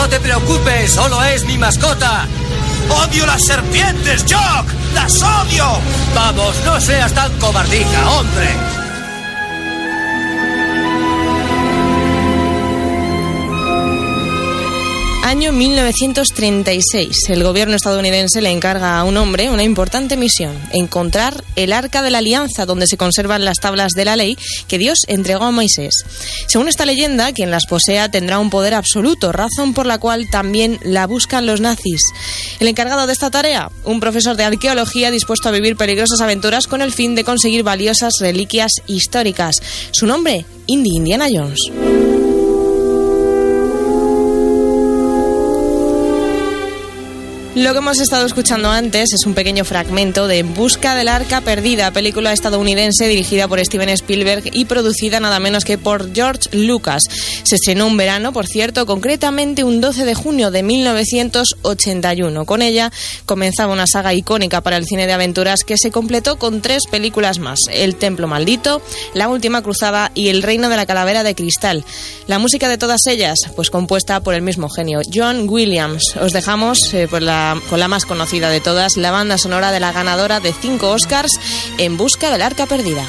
No te preocupes, solo es mi mascota. ¡Odio las serpientes, Jock! ¡Las odio! Vamos, no seas tan cobardica, hombre. Año 1936. El gobierno estadounidense le encarga a un hombre una importante misión, encontrar el arca de la alianza donde se conservan las tablas de la ley que Dios entregó a Moisés. Según esta leyenda, quien las posea tendrá un poder absoluto, razón por la cual también la buscan los nazis. El encargado de esta tarea, un profesor de arqueología dispuesto a vivir peligrosas aventuras con el fin de conseguir valiosas reliquias históricas. Su nombre, Indy Indiana Jones. Lo que hemos estado escuchando antes es un pequeño fragmento de En busca del arca perdida, película estadounidense dirigida por Steven Spielberg y producida nada menos que por George Lucas. Se estrenó un verano, por cierto, concretamente un 12 de junio de 1981. Con ella comenzaba una saga icónica para el cine de aventuras que se completó con tres películas más: El Templo Maldito, La Última Cruzada y El Reino de la Calavera de Cristal. La música de todas ellas, pues compuesta por el mismo genio, John Williams. Os dejamos eh, por la con la más conocida de todas, la banda sonora de la ganadora de cinco Oscars, En Busca del Arca Perdida.